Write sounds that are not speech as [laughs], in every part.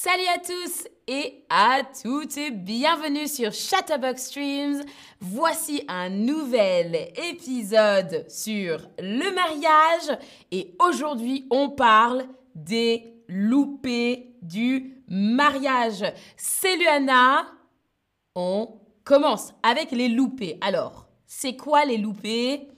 Salut à tous et à toutes et bienvenue sur Chatterbox Streams. Voici un nouvel épisode sur le mariage et aujourd'hui on parle des loupés du mariage. C'est Luana. On commence avec les loupés. Alors, c'est quoi les loupés?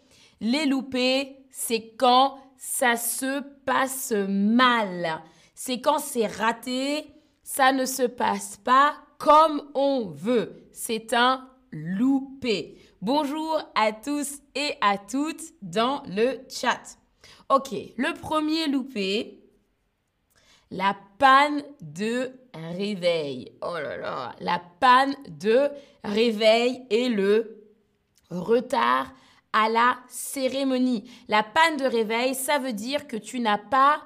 Les loupés, c'est quand ça se passe mal c'est quand c'est raté, ça ne se passe pas comme on veut. C'est un loupé. Bonjour à tous et à toutes dans le chat. Ok, le premier loupé, la panne de réveil. Oh là là, la panne de réveil et le retard à la cérémonie. La panne de réveil, ça veut dire que tu n'as pas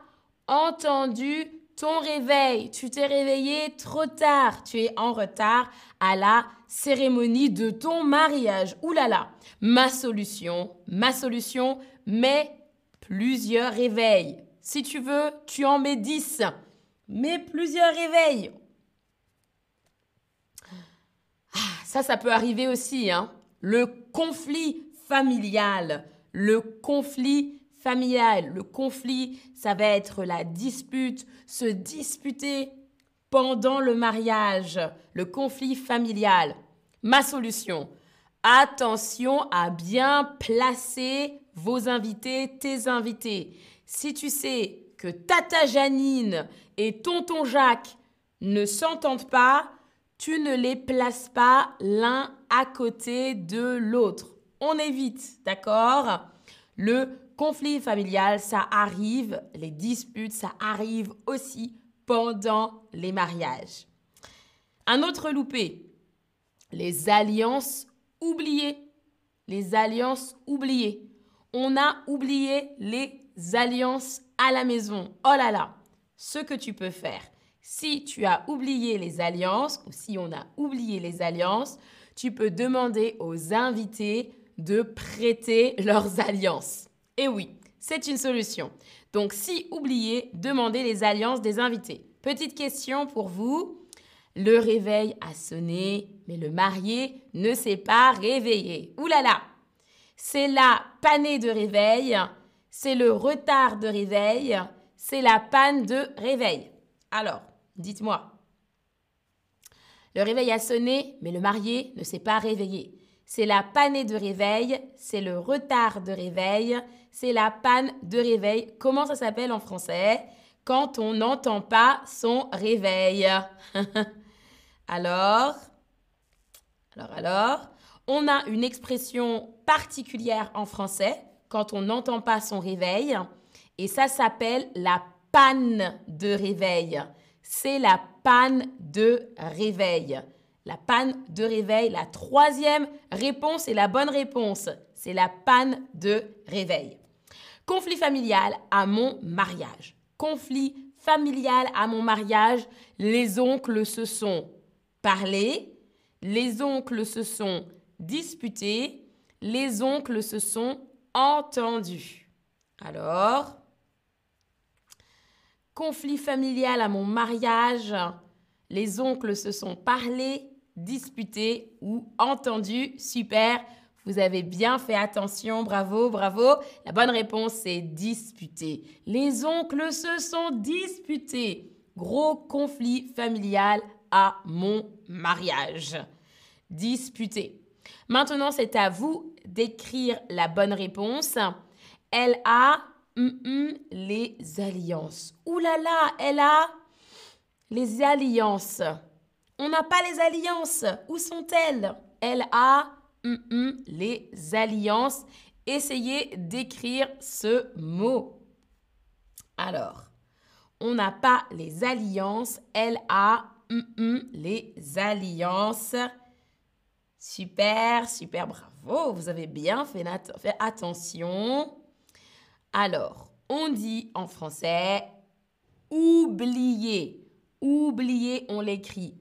entendu ton réveil. Tu t'es réveillé trop tard. Tu es en retard à la cérémonie de ton mariage. Ouh là là. Ma solution, ma solution, mets plusieurs réveils. Si tu veux, tu en mets 10. Mets plusieurs réveils. Ah, ça, ça peut arriver aussi. Hein. Le conflit familial. Le conflit familial. Le conflit, ça va être la dispute, se disputer pendant le mariage, le conflit familial. Ma solution, attention à bien placer vos invités, tes invités. Si tu sais que Tata Janine et Tonton Jacques ne s'entendent pas, tu ne les places pas l'un à côté de l'autre. On évite, d'accord? Le conflit familial, ça arrive, les disputes, ça arrive aussi pendant les mariages. Un autre loupé, les alliances oubliées. Les alliances oubliées. On a oublié les alliances à la maison. Oh là là, ce que tu peux faire. Si tu as oublié les alliances ou si on a oublié les alliances, tu peux demander aux invités de prêter leurs alliances. Et oui, c'est une solution. Donc si oubliez, demandez les alliances des invités. Petite question pour vous. Le réveil a sonné, mais le marié ne s'est pas réveillé. Ouh là là C'est la panée de réveil, c'est le retard de réveil, c'est la panne de réveil. Alors, dites-moi. Le réveil a sonné, mais le marié ne s'est pas réveillé. C'est la panée de réveil, c'est le retard de réveil, c'est la panne de réveil. Comment ça s'appelle en français? Quand on n'entend pas son réveil. [laughs] alors, alors, alors, on a une expression particulière en français quand on n'entend pas son réveil. Et ça s'appelle la panne de réveil. C'est la panne de réveil. La panne de réveil, la troisième réponse est la bonne réponse. C'est la panne de réveil. Conflit familial à mon mariage. Conflit familial à mon mariage. Les oncles se sont parlé. Les oncles se sont disputés. Les oncles se sont entendus. Alors, conflit familial à mon mariage. Les oncles se sont parlé, disputés ou entendus. Super. Vous avez bien fait attention, bravo, bravo. La bonne réponse, c'est disputer. Les oncles se sont disputés. Gros conflit familial à mon mariage. Disputer. Maintenant, c'est à vous d'écrire la bonne réponse. Elle a les alliances. Ouh là là, elle a les alliances. On n'a pas les alliances. Où sont-elles? Elle a les alliances. Essayez d'écrire ce mot. Alors, on n'a pas les alliances. Elle a les alliances. Super, super, bravo. Vous avez bien fait, attention. Alors, on dit en français oublier. Oublier, on l'écrit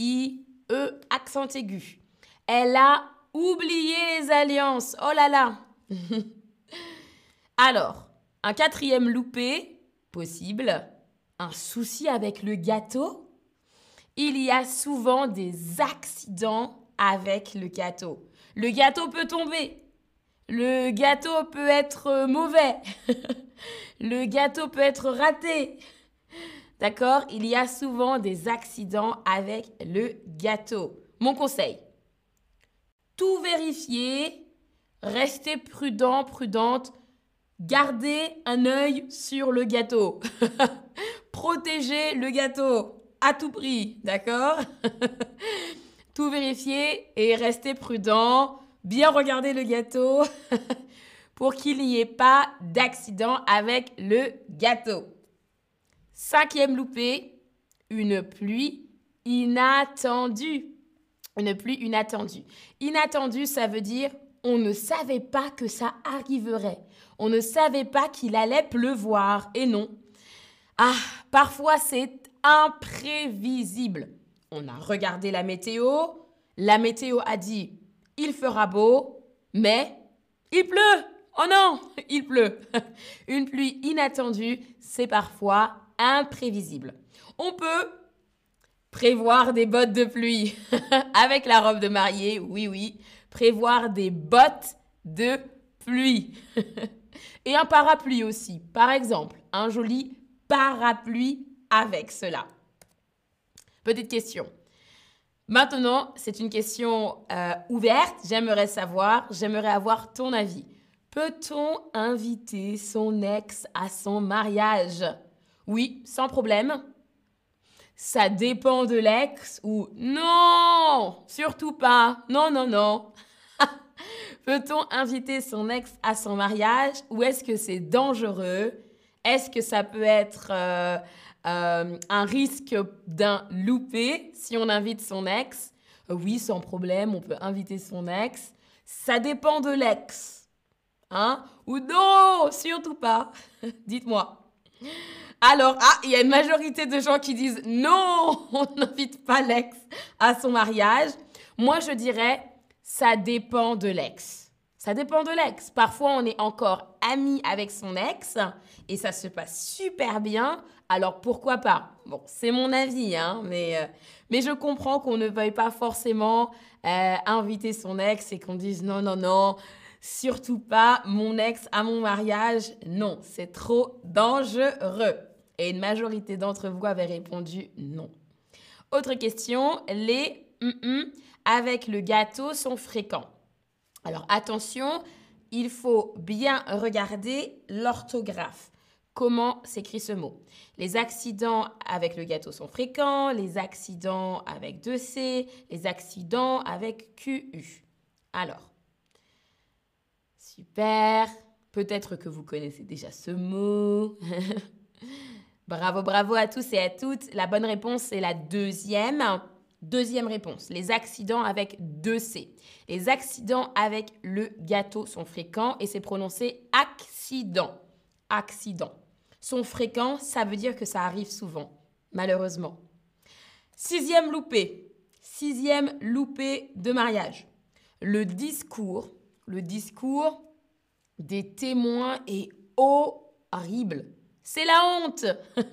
O-U-B-L I-E, accent aigu. Elle a oublié les alliances. Oh là là. [laughs] Alors, un quatrième loupé, Possible. Un souci avec le gâteau Il y a souvent des accidents avec le gâteau. Le gâteau peut tomber. Le gâteau peut être mauvais. [laughs] le gâteau peut être raté. D'accord? Il y a souvent des accidents avec le gâteau. Mon conseil, tout vérifier, restez prudent, prudente, gardez un œil sur le gâteau. [laughs] Protégez le gâteau à tout prix, d'accord? [laughs] Tout vérifier et restez prudent, bien regarder le gâteau [laughs] pour qu'il n'y ait pas d'accident avec le gâteau. Cinquième loupé, une pluie inattendue. Une pluie inattendue. Inattendue, ça veut dire on ne savait pas que ça arriverait. On ne savait pas qu'il allait pleuvoir. Et non. Ah, parfois c'est imprévisible. On a regardé la météo. La météo a dit il fera beau, mais il pleut. Oh non, il pleut. [laughs] Une pluie inattendue, c'est parfois imprévisible. On peut Prévoir des bottes de pluie [laughs] avec la robe de mariée, oui, oui. Prévoir des bottes de pluie. [laughs] Et un parapluie aussi. Par exemple, un joli parapluie avec cela. Petite question. Maintenant, c'est une question euh, ouverte. J'aimerais savoir, j'aimerais avoir ton avis. Peut-on inviter son ex à son mariage? Oui, sans problème ça dépend de l'ex ou non, surtout pas, non, non, non. [laughs] Peut-on inviter son ex à son mariage ou est-ce que c'est dangereux? Est-ce que ça peut être euh, euh, un risque d'un loupé si on invite son ex? Oui, sans problème, on peut inviter son ex. Ça dépend de l'ex. Hein? Ou non, surtout pas. [laughs] Dites-moi. Alors, ah, il y a une majorité de gens qui disent non, [laughs] on n'invite pas l'ex à son mariage. Moi, je dirais, ça dépend de l'ex. Ça dépend de l'ex. Parfois, on est encore ami avec son ex et ça se passe super bien. Alors, pourquoi pas? Bon, c'est mon avis, hein, mais, euh, mais je comprends qu'on ne veuille pas forcément euh, inviter son ex et qu'on dise non, non, non, surtout pas mon ex à mon mariage. Non, c'est trop dangereux. Et une majorité d'entre vous avaient répondu non. Autre question, les avec le gâteau sont fréquents. Alors attention, il faut bien regarder l'orthographe. Comment s'écrit ce mot? Les accidents avec le gâteau sont fréquents, les accidents avec 2C, les accidents avec QU. Alors, super. Peut-être que vous connaissez déjà ce mot. [laughs] Bravo, bravo à tous et à toutes. La bonne réponse, c'est la deuxième. Deuxième réponse, les accidents avec deux C. Les accidents avec le gâteau sont fréquents et c'est prononcé accident. Accident. Sont fréquents, ça veut dire que ça arrive souvent, malheureusement. Sixième loupé. Sixième loupé de mariage. Le discours, le discours des témoins est horrible. C'est la honte. [laughs]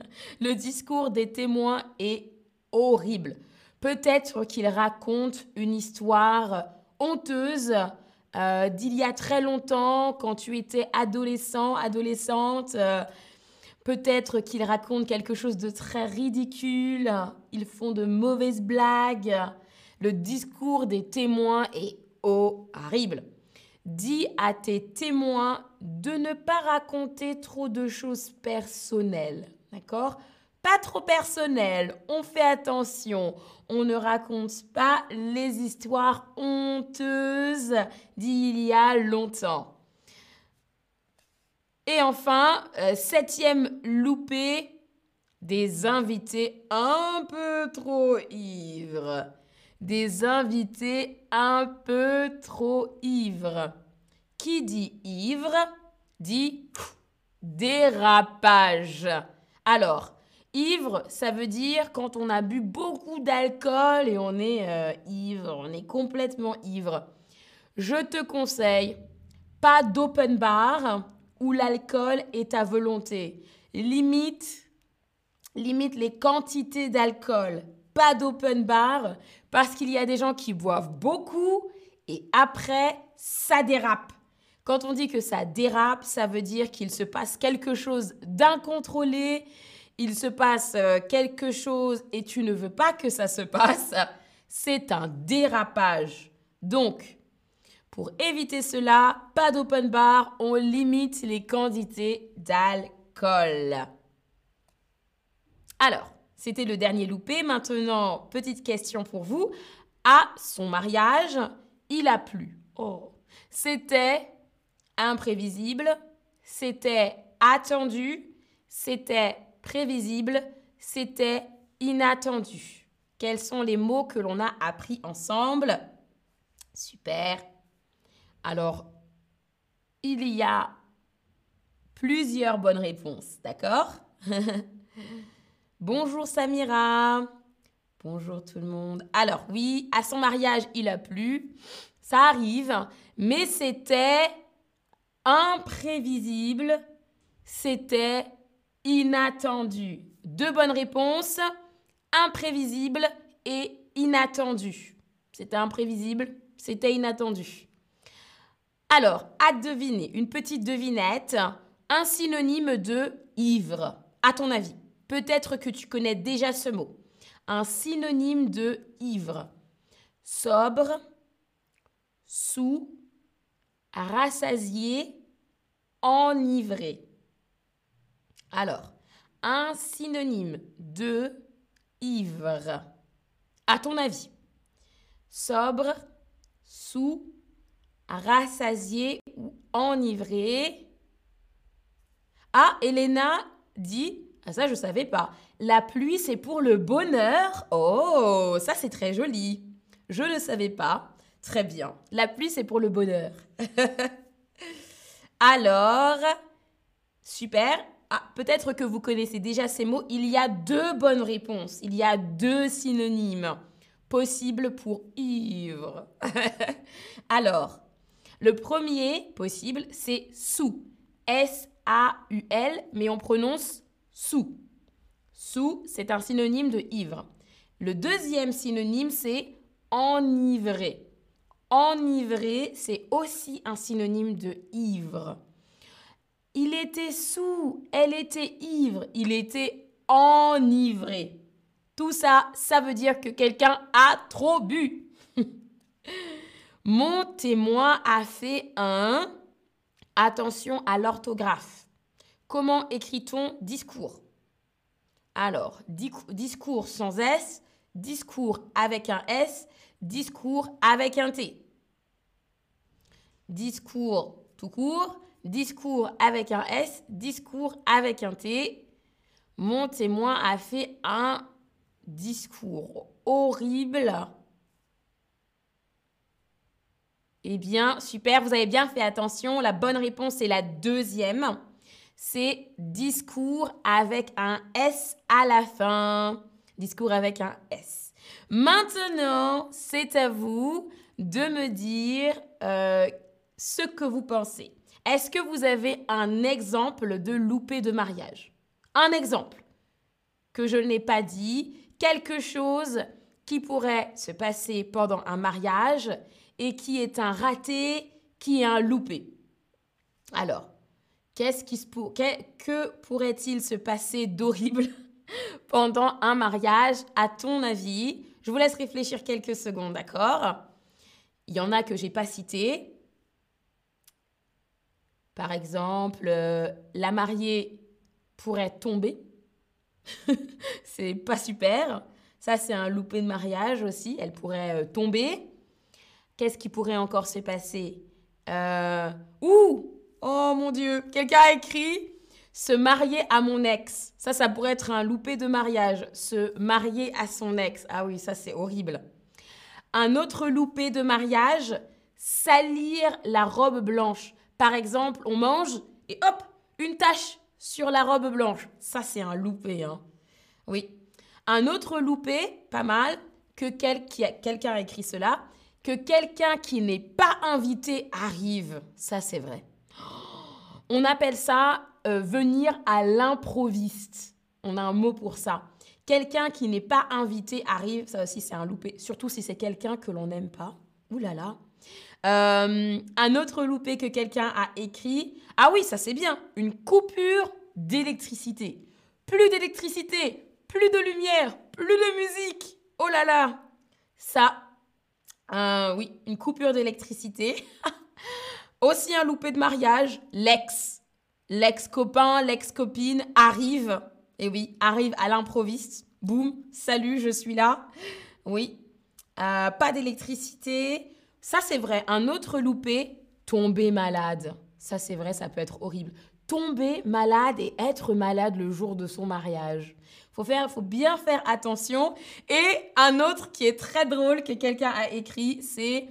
Le discours des témoins est horrible. Peut-être qu'il raconte une histoire honteuse euh, d'il y a très longtemps, quand tu étais adolescent, adolescente. Peut-être qu'il raconte quelque chose de très ridicule. Ils font de mauvaises blagues. Le discours des témoins est horrible. Dis à tes témoins de ne pas raconter trop de choses personnelles. D'accord? Pas trop personnelles. On fait attention. On ne raconte pas les histoires honteuses d'il y a longtemps. Et enfin, euh, septième loupé, des invités un peu trop ivres des invités un peu trop ivres. Qui dit ivre dit dérapage. Alors, ivre, ça veut dire quand on a bu beaucoup d'alcool et on est euh, ivre, on est complètement ivre. Je te conseille, pas d'open bar où l'alcool est à volonté. limite, limite les quantités d'alcool. Pas d'open bar parce qu'il y a des gens qui boivent beaucoup et après, ça dérape. Quand on dit que ça dérape, ça veut dire qu'il se passe quelque chose d'incontrôlé, il se passe euh, quelque chose et tu ne veux pas que ça se passe. C'est un dérapage. Donc, pour éviter cela, pas d'open bar, on limite les quantités d'alcool. Alors, c'était le dernier loupé. Maintenant, petite question pour vous. À son mariage, il a plu. Oh. C'était imprévisible, c'était attendu, c'était prévisible, c'était inattendu. Quels sont les mots que l'on a appris ensemble? Super. Alors, il y a plusieurs bonnes réponses, d'accord? [laughs] Bonjour Samira. Bonjour tout le monde. Alors oui, à son mariage, il a plu. Ça arrive, mais c'était imprévisible. C'était inattendu. Deux bonnes réponses, imprévisible et inattendu. C'était imprévisible, c'était inattendu. Alors, à deviner, une petite devinette, un synonyme de ivre, à ton avis. Peut-être que tu connais déjà ce mot. Un synonyme de ivre. Sobre, sous, rassasié, enivré. Alors, un synonyme de ivre. À ton avis, sobre, sous, rassasié ou enivré? Ah, Elena dit, ah, ça je ne savais pas, la pluie c'est pour le bonheur. Oh, ça c'est très joli. Je ne savais pas. Très bien. La pluie c'est pour le bonheur. [laughs] Alors, super. Ah, peut-être que vous connaissez déjà ces mots. Il y a deux bonnes réponses. Il y a deux synonymes possibles pour ivre. [laughs] Alors, le premier possible, c'est sous. S-A-U-L, mais on prononce sous. Sous, c'est un synonyme de ivre. Le deuxième synonyme, c'est enivré. Enivré, c'est aussi un synonyme de ivre. Il était sous, elle était ivre, il était enivré. Tout ça, ça veut dire que quelqu'un a trop bu. [laughs] Mon témoin a fait un... Attention à l'orthographe. Comment écrit-on discours? Alors, discours sans S, discours avec un S, discours avec un T. Discours tout court, discours avec un S, discours avec un T. Mon témoin a fait un discours horrible. Eh bien, super, vous avez bien fait attention. La bonne réponse est la deuxième. C'est discours avec un S à la fin. Discours avec un S. Maintenant, c'est à vous de me dire euh, ce que vous pensez. Est-ce que vous avez un exemple de loupé de mariage? Un exemple que je n'ai pas dit, quelque chose qui pourrait se passer pendant un mariage et qui est un raté, qui est un loupé. Alors, qu'est-ce qui se que pourrait-il se passer d'horrible? Pendant un mariage, à ton avis Je vous laisse réfléchir quelques secondes, d'accord? Il y en a que j'ai pas cités, par exemple, euh, la mariée pourrait tomber. [laughs] c'est pas super. Ça, c'est un loupé de mariage aussi. Elle pourrait euh, tomber. Qu'est-ce qui pourrait encore se passer? Euh... Ouh Oh mon Dieu Quelqu'un a écrit se marier à mon ex. Ça, ça pourrait être un loupé de mariage. Se marier à son ex. Ah oui, ça, c'est horrible. Un autre loupé de mariage, salir la robe blanche. Par exemple, on mange et hop, une tache sur la robe blanche. Ça, c'est un loupé. Hein. Oui. Un autre loupé, pas mal, que quelqu'un a écrit cela, que quelqu'un qui n'est pas invité arrive. Ça, c'est vrai. On appelle ça euh, venir à l'improviste. On a un mot pour ça. Quelqu'un qui n'est pas invité arrive, ça aussi c'est un loupé, surtout si c'est quelqu'un que l'on n'aime pas. Ouh là là. Euh, un autre loupé que quelqu'un a écrit. Ah oui, ça c'est bien. Une coupure d'électricité. Plus d'électricité, plus de lumière, plus de musique. Oh là là. Ça, euh, oui, une coupure d'électricité. [laughs] Aussi un loupé de mariage, l'ex. L'ex-copain, l'ex-copine arrive. Et oui, arrive à l'improviste. Boum, salut, je suis là. Oui. Euh, pas d'électricité. Ça, c'est vrai. Un autre loupé, tomber malade. Ça, c'est vrai, ça peut être horrible. Tomber malade et être malade le jour de son mariage. Faut faut bien faire attention. Et un autre qui est très drôle que quelqu'un a écrit, c'est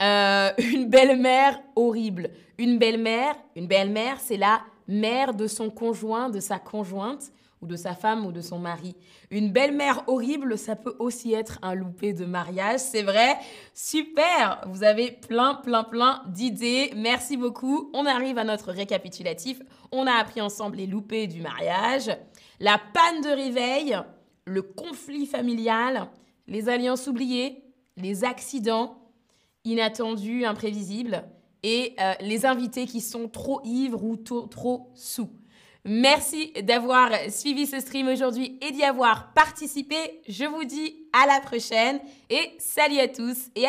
euh, une belle-mère horrible. Une belle-mère, une belle-mère, c'est la mère de son conjoint, de sa conjointe ou de sa femme ou de son mari. Une belle-mère horrible, ça peut aussi être un loupé de mariage, c'est vrai. Super, vous avez plein, plein, plein d'idées. Merci beaucoup. On arrive à notre récapitulatif. On a appris ensemble les loupés du mariage, la panne de réveil, le conflit familial, les alliances oubliées, les accidents inattendus, imprévisibles et euh, les invités qui sont trop ivres ou trop sous. Merci d'avoir suivi ce stream aujourd'hui et d'y avoir participé. Je vous dis à la prochaine et salut à tous et